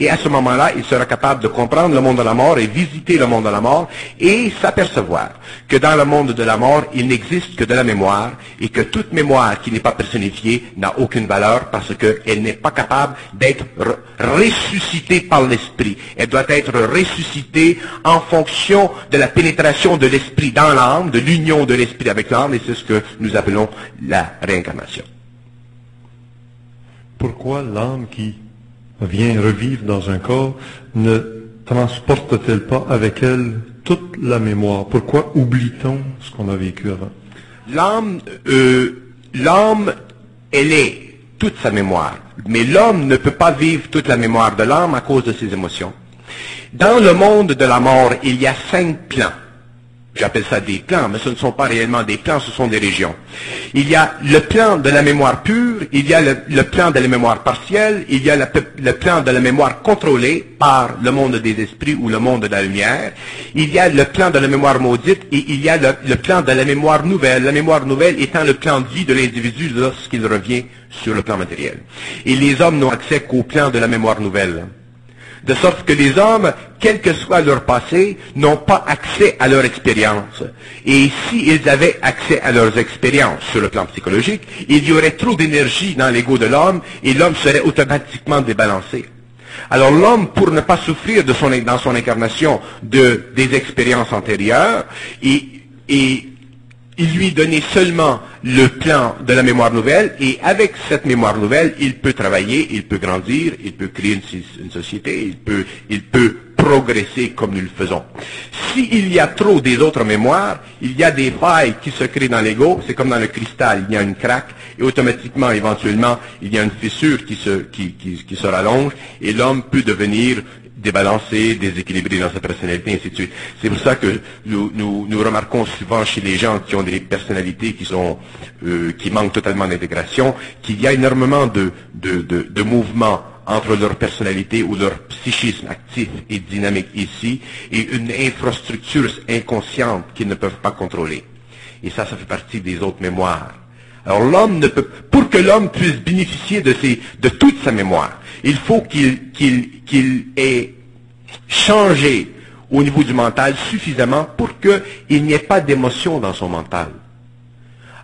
Et à ce moment-là, il sera capable de comprendre le monde de la mort et visiter le monde de la mort et s'apercevoir que dans le monde de la mort, il n'existe que de la mémoire et que toute mémoire qui n'est pas personnifiée n'a aucune valeur parce qu'elle n'est pas capable d'être ressuscitée par l'esprit. Elle doit être ressuscitée en fonction de la pénétration de l'esprit dans l'âme, de l'union de l'esprit avec l'âme et c'est ce que nous appelons la réincarnation. Pourquoi l'âme qui vient revivre dans un corps ne transporte-t-elle pas avec elle toute la mémoire? Pourquoi oublie-t-on ce qu'on a vécu avant? L'âme, euh, l'âme, elle est toute sa mémoire. Mais l'homme ne peut pas vivre toute la mémoire de l'âme à cause de ses émotions. Dans le monde de la mort, il y a cinq plans. J'appelle ça des plans, mais ce ne sont pas réellement des plans, ce sont des régions. Il y a le plan de la mémoire pure, il y a le, plan de la mémoire partielle, il y a le, plan de la mémoire contrôlée par le monde des esprits ou le monde de la lumière, il y a le plan de la mémoire maudite et il y a le, le plan de la mémoire nouvelle. La mémoire nouvelle étant le plan de vie de l'individu lorsqu'il revient sur le plan matériel. Et les hommes n'ont accès qu'au plan de la mémoire nouvelle de sorte que les hommes, quel que soit leur passé, n'ont pas accès à leur expérience. Et s'ils avaient accès à leurs expériences sur le plan psychologique, il y aurait trop d'énergie dans l'ego de l'homme et l'homme serait automatiquement débalancé. Alors l'homme, pour ne pas souffrir dans son incarnation de, des expériences antérieures, et il lui donnait seulement le plan de la mémoire nouvelle, et avec cette mémoire nouvelle, il peut travailler, il peut grandir, il peut créer une, société, il peut, il peut progresser comme nous le faisons. S'il y a trop des autres mémoires, il y a des failles qui se créent dans l'ego, c'est comme dans le cristal, il y a une craque, et automatiquement, éventuellement, il y a une fissure qui se, qui, qui, qui se rallonge, et l'homme peut devenir débalancé, déséquilibré dans sa personnalité, ainsi de suite. C'est pour ça que nous, nous, remarquons souvent chez les gens qui ont des personnalités qui sont euh, qui manquent totalement d'intégration, qu'il y a énormément de, de, de, mouvements entre leur personnalité ou leur psychisme actif et dynamique ici et une infrastructure inconsciente qu'ils ne peuvent pas contrôler. Et ça, ça fait partie des autres mémoires. Alors l'homme ne peut, pour que l'homme puisse bénéficier de, toute sa mémoire, il faut qu'il qu'il ait changé au niveau du mental suffisamment pour qu'il n'y ait pas d'émotion dans son mental.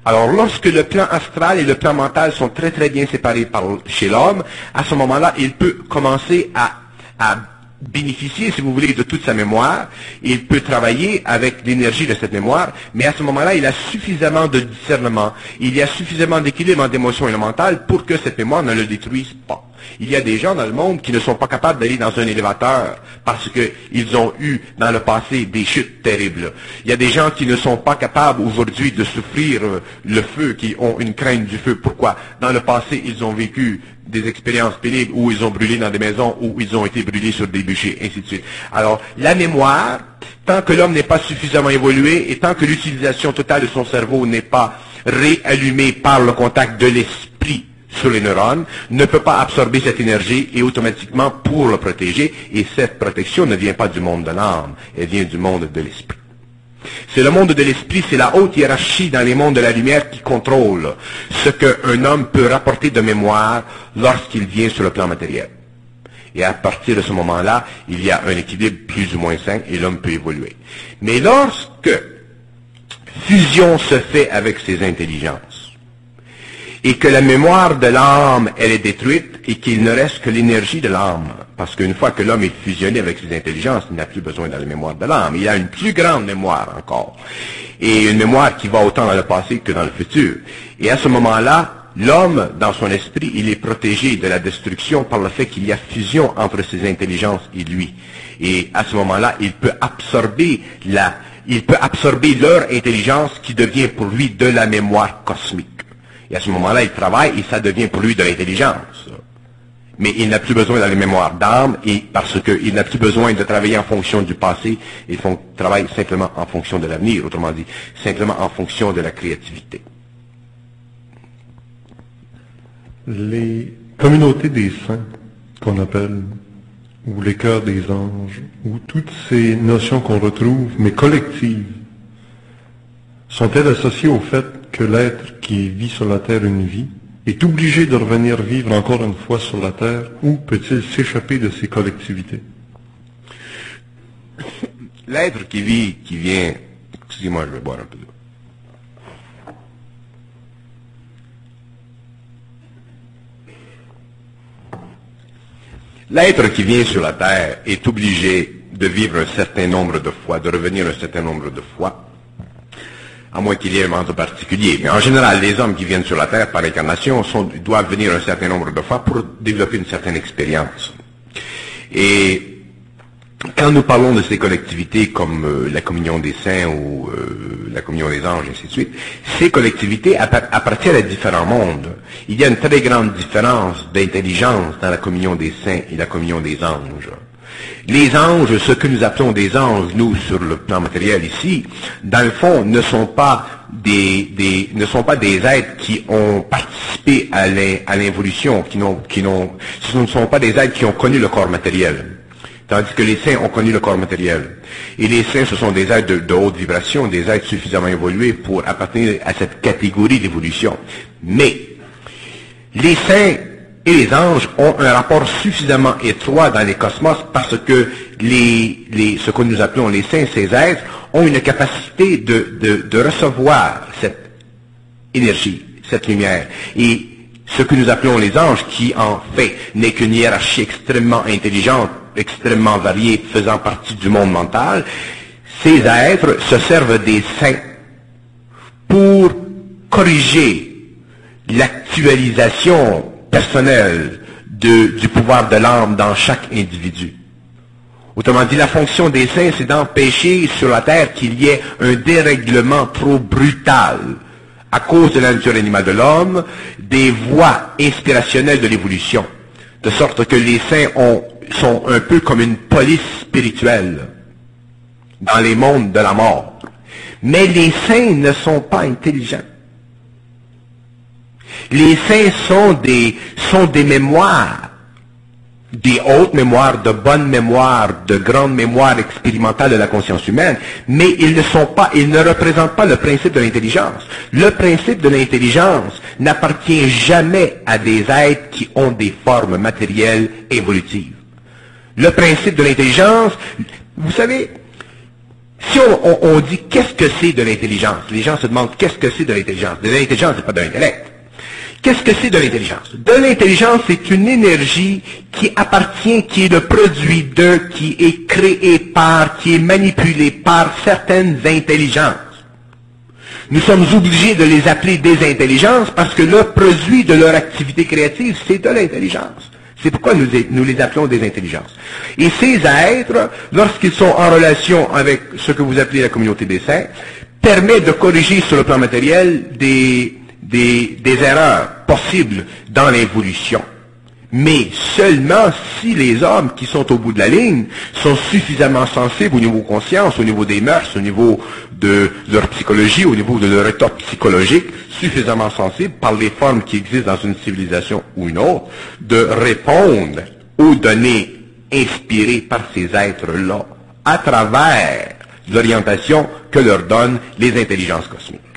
Alors, lorsque le plan astral et le plan mental sont très très bien séparés par, chez l'homme, à ce moment-là, il peut commencer à bénéficier, si vous voulez, de toute sa mémoire. Il peut travailler avec l'énergie de cette mémoire, mais à ce moment-là, il a suffisamment de discernement, il y a suffisamment d'équilibre et le mental pour que cette mémoire ne le détruise pas. Il y a des gens dans le monde qui ne sont pas capables d'aller dans un élévateur parce qu'ils ont eu dans le passé des chutes terribles. Il y a des gens qui ne sont pas capables aujourd'hui de souffrir euh, le feu, qui ont une crainte du feu. Pourquoi? Dans le passé, ils ont vécu des expériences pénibles où ils ont brûlé dans des maisons, où ils ont été brûlés sur des bûchers, ainsi de suite. Alors, la mémoire, tant que l'homme n'est pas suffisamment évolué et tant que l'utilisation totale de son cerveau n'est pas réallumée par le contact de l'esprit sur les neurones, ne peut pas absorber cette énergie et automatiquement pour le protéger. Et cette protection ne vient pas du monde de l'âme, elle vient du monde de l'esprit. C'est le monde de l'esprit, c'est la haute hiérarchie dans les mondes de la lumière qui contrôle ce qu'un homme peut rapporter de mémoire lorsqu'il vient sur le plan matériel. Et à partir de ce moment-là, il y a un équilibre plus ou moins sain et l'homme peut évoluer. Mais lorsque fusion se fait avec ses intelligences, et que la mémoire de l'âme, elle est détruite et qu'il ne reste que l'énergie de l'âme. Parce qu'une fois que l'homme est fusionné avec ses intelligences, il n'a plus besoin de la mémoire de l'âme. Il a une plus grande mémoire encore. Et une mémoire qui va autant dans le passé que dans le futur. Et à ce moment-là, l'homme, dans son esprit, il est protégé de la destruction par le fait qu'il y a fusion entre ses intelligences et lui. Et à ce moment-là, il peut absorber la, il peut absorber leur intelligence qui devient pour lui de la mémoire cosmique. Et à ce moment-là, il travaille et ça devient pour lui de l'intelligence. Mais il n'a plus besoin la mémoire d'âme et parce qu'il n'a plus besoin de travailler en fonction du passé, il travaille simplement en fonction de l'avenir, autrement dit, simplement en fonction de la créativité. Les communautés des saints qu'on appelle, ou les cœurs des anges, ou toutes ces notions qu'on retrouve, mais collectives, sont-elles associées au fait que l'être qui vit sur la terre une vie est obligé de revenir vivre encore une fois sur la Terre ou peut-il s'échapper de ces collectivités? L'être qui vit, qui vient... Excusez-moi, je vais boire un peu d'eau. L'être qui vient sur la terre est obligé de vivre un certain nombre de fois, de revenir un certain nombre de fois, à moins qu'il y ait un manque particulier. Mais en général, les hommes qui viennent sur la terre par incarnation doivent venir un certain nombre de fois pour développer une certaine expérience. Et quand nous parlons de ces collectivités comme euh, la communion des saints ou euh, la communion des anges, et ainsi de suite, ces collectivités appartiennent à différents mondes. Il y a une très grande différence d'intelligence dans la communion des saints et la communion des anges. Les anges, ce que nous appelons des anges, nous, sur le plan matériel ici, dans le fond, ne sont pas des, êtres qui ont participé à l'involution, qui n'ont, ce ne sont pas des êtres qui ont connu le corps matériel. Tandis que les saints ont connu le corps matériel. Et les saints, ce sont des êtres de, haute vibration, des êtres suffisamment évolués pour appartenir à cette catégorie d'évolution. Mais les saints et les anges ont un rapport suffisamment étroit dans les cosmos parce que les, les, ce que nous appelons les saints, ces êtres, ont une capacité de, de, de recevoir cette énergie, cette lumière. Et ce que nous appelons les anges, qui en fait n'est qu'une hiérarchie extrêmement intelligente, extrêmement variée, faisant partie du monde mental, ces êtres se servent des saints pour corriger l'actualisation personnelle du pouvoir de l'âme dans chaque individu. Autrement dit, la fonction des saints, c'est d'empêcher sur la terre qu'il y ait un dérèglement trop brutal à cause de la nature animale de l'homme, des voies inspirationnelles de l'évolution. De sorte que les saints sont un peu comme une police spirituelle dans les mondes de la mort. Mais les saints ne sont pas intelligents. Les saints sont des, sont des mémoires des hautes mémoires, de bonnes mémoires, de grandes mémoires expérimentales de la conscience humaine, mais ils ne sont pas, ils ne représentent pas le principe de l'intelligence. Le principe de l'intelligence n'appartient jamais à des êtres qui ont des formes matérielles évolutives. Le principe de l'intelligence, vous savez, si on, on dit qu'est-ce que c'est de l'intelligence, les gens se demandent qu'est-ce que c'est de l'intelligence. De l'intelligence, c'est pas de l'intellect. Qu'est-ce que c'est de l'intelligence? De l'intelligence, c'est une énergie qui appartient, qui est le produit de, qui est créé par, qui est manipulé par certaines intelligences. Nous sommes obligés de les appeler des intelligences parce que le produit de leur activité créative, c'est de l'intelligence. C'est pourquoi nous, nous, les appelons des intelligences. Et ces êtres, lorsqu'ils sont en relation avec ce que vous appelez la communauté des saints, permettent de corriger sur le plan matériel des, des, erreurs possibles dans l'évolution. Mais seulement si les hommes qui sont au bout de la ligne sont suffisamment sensibles au niveau conscience, au niveau des mœurs, au niveau de leur psychologie, au niveau de leur état psychologique, suffisamment sensibles par les formes qui existent dans une civilisation ou une autre, de répondre aux données inspirées par ces êtres-là à travers l'orientation que leur donnent les intelligences cosmiques.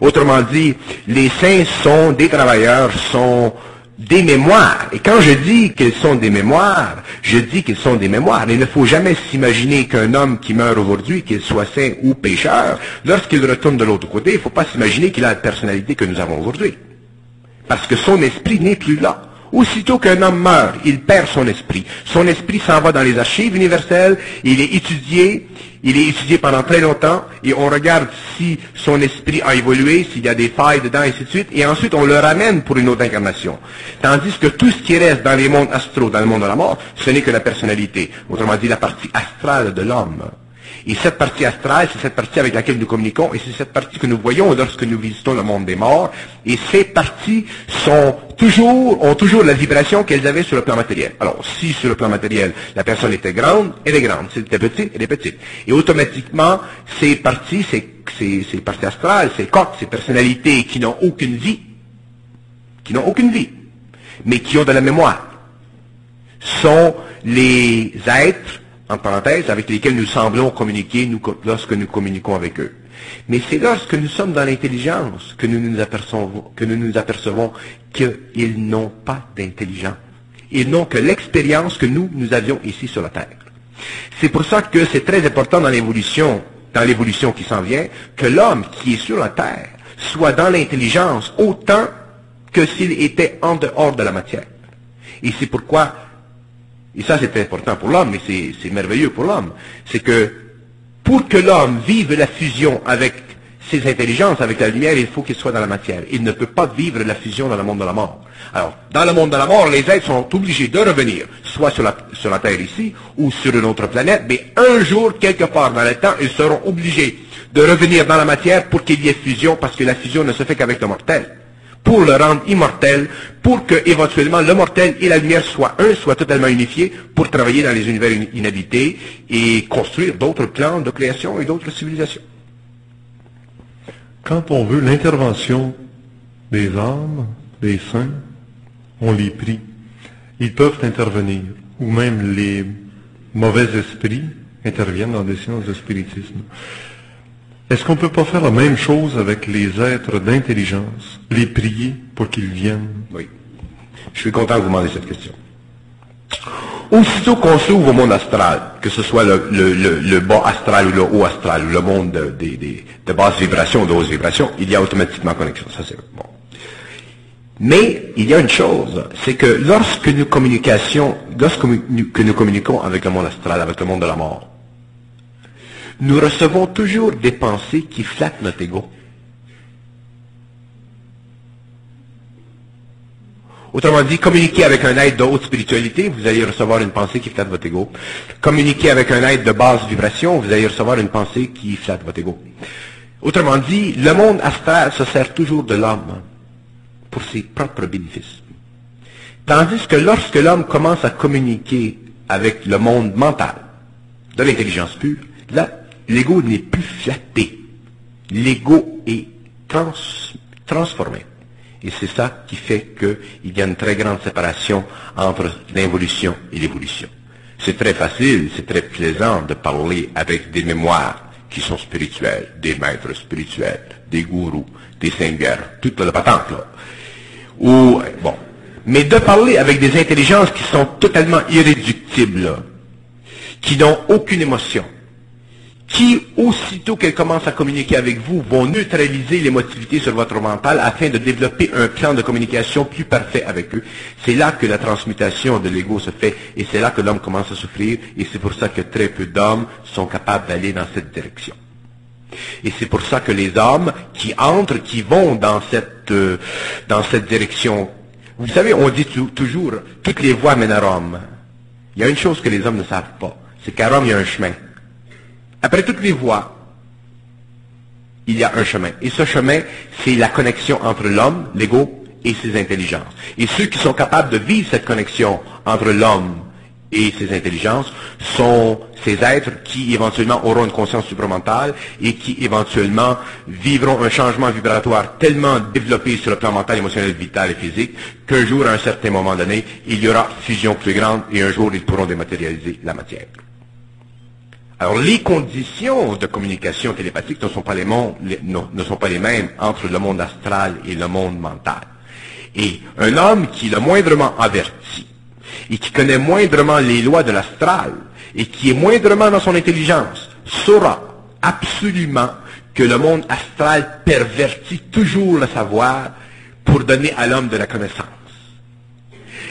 Autrement dit, les saints sont des travailleurs, sont des mémoires. Et quand je dis qu'ils sont des mémoires, je dis qu'ils sont des mémoires. Il ne faut jamais s'imaginer qu'un homme qui meurt aujourd'hui, qu'il soit saint ou pécheur, lorsqu'il retourne de l'autre côté, il ne faut pas s'imaginer qu'il a la personnalité que nous avons aujourd'hui. Parce que son esprit n'est plus là. Aussitôt qu'un homme meurt, il perd son esprit. Son esprit s'en va dans les archives universelles, il est étudié, il est étudié pendant très longtemps, et on regarde si son esprit a évolué, s'il y a des failles dedans, et ainsi de suite, et ensuite on le ramène pour une autre incarnation. Tandis que tout ce qui reste dans les mondes astraux, dans le monde de la mort, ce n'est que la personnalité, autrement dit la partie astrale de l'homme. Et cette partie astrale, c'est cette partie avec laquelle nous communiquons, et c'est cette partie que nous voyons lorsque nous visitons le monde des morts. Et ces parties ont toujours la vibration qu'elles avaient sur le plan matériel. Alors, si sur le plan matériel, la personne était grande, elle est grande. Si elle était petite, elle est petite. Et automatiquement, ces parties, ces parties astrales, ces corps, ces personnalités qui n'ont aucune vie, qui n'ont aucune vie, mais qui ont de la mémoire, sont les êtres en parenthèse, avec lesquels nous semblons communiquer lorsque nous communiquons avec eux. Mais c'est lorsque nous sommes dans l'intelligence que nous nous apercevons, que nous nous apercevons qu'ils n'ont pas d'intelligence. Ils n'ont que l'expérience que nous, nous avions ici sur la Terre. C'est pour ça que c'est très important dans l'évolution, dans l'évolution qui s'en vient, que l'homme qui est sur la Terre soit dans l'intelligence autant que s'il était en dehors de la matière. Et c'est pourquoi, et ça c'est important pour l'homme, mais c'est merveilleux pour l'homme, c'est que pour que l'homme vive la fusion avec ses intelligences, avec la lumière, il faut qu'il soit dans la matière. Il ne peut pas vivre la fusion dans le monde de la mort. Alors, dans le monde de la mort, les êtres sont obligés de revenir, soit sur la, sur la Terre ici, ou sur une autre planète, mais un jour, quelque part dans le temps, ils seront obligés de revenir dans la matière pour qu'il y ait fusion, parce que la fusion ne se fait qu'avec le mortel. Pour le rendre immortel, pour que éventuellement le mortel et la lumière soient un, soient totalement unifiés, pour travailler dans les univers inhabités et construire d'autres plans de création et d'autres civilisations. Quand on veut l'intervention des âmes, des saints, on les prie. Ils peuvent intervenir, ou même les mauvais esprits interviennent dans des séances de spiritisme. Est-ce qu'on ne peut pas faire la même chose avec les êtres d'intelligence, les prier pour qu'ils viennent? Oui. Je suis content que vous demandez cette question. Aussitôt qu'on s'ouvre au monde astral, que ce soit le, bas astral ou le haut astral, ou le monde de, de basse vibration ou de haute vibration, il y a automatiquement connexion. Ça, c'est bon. Mais il y a une chose, c'est que lorsque nous lorsque nous communiquons avec le monde astral, avec le monde de la mort, nous recevons toujours des pensées qui flattent notre ego. Autrement dit, communiquer avec un être de haute spiritualité, vous allez recevoir une pensée qui flatte votre ego. Communiquer avec un être de basse vibration, vous allez recevoir une pensée qui flatte votre ego. Autrement dit, le monde astral se sert toujours de l'homme pour ses propres bénéfices. Tandis que lorsque l'homme commence à communiquer avec le monde mental, de l'intelligence pure, là, l'ego n'est plus flatté. L'ego est transformé. Et c'est ça qui fait qu'il y a une très grande séparation entre l'involution et l'évolution. C'est très facile, c'est très plaisant de parler avec des mémoires qui sont spirituelles, des maîtres spirituels, des gourous, des seigneurs, toute la patente là. Ou, bon. Mais de parler avec des intelligences qui sont totalement irréductibles, qui n'ont aucune émotion, qui, aussitôt qu'elles commencent à communiquer avec vous, vont neutraliser l'émotivité sur votre mental afin de développer un plan de communication plus parfait avec eux. C'est là que la transmutation de l'ego se fait et c'est là que l'homme commence à souffrir et c'est pour ça que très peu d'hommes sont capables d'aller dans cette direction. Et c'est pour ça que les hommes qui entrent, qui vont dans cette, euh, dans cette direction, vous savez, on dit toujours, toutes les voies mènent à Rome. Il y a une chose que les hommes ne savent pas, c'est qu'à Rome, il y a un chemin. Après toutes les voies, il y a un chemin. Et ce chemin, c'est la connexion entre l'homme, l'ego, et ses intelligences. Et ceux qui sont capables de vivre cette connexion entre l'homme et ses intelligences sont ces êtres qui éventuellement auront une conscience supramentale et qui éventuellement vivront un changement vibratoire tellement développé sur le plan mental, émotionnel, vital et physique qu'un jour, à un certain moment donné, il y aura fusion plus grande et un jour, ils pourront dématérialiser la matière. Alors, les conditions de communication télépathique ne sont pas les, mêmes entre le monde astral et le monde mental. Et un homme qui est le moindrement averti, et qui connaît moindrement les lois de l'astral, et qui est moindrement dans son intelligence, saura absolument que le monde astral pervertit toujours le savoir pour donner à l'homme de la connaissance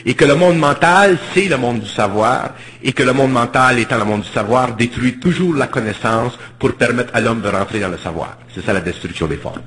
et que le monde mental, c'est le monde du savoir, et que le monde mental, étant le monde du savoir, détruit toujours la connaissance pour permettre à l'homme de rentrer dans le savoir. C'est ça la destruction des formes.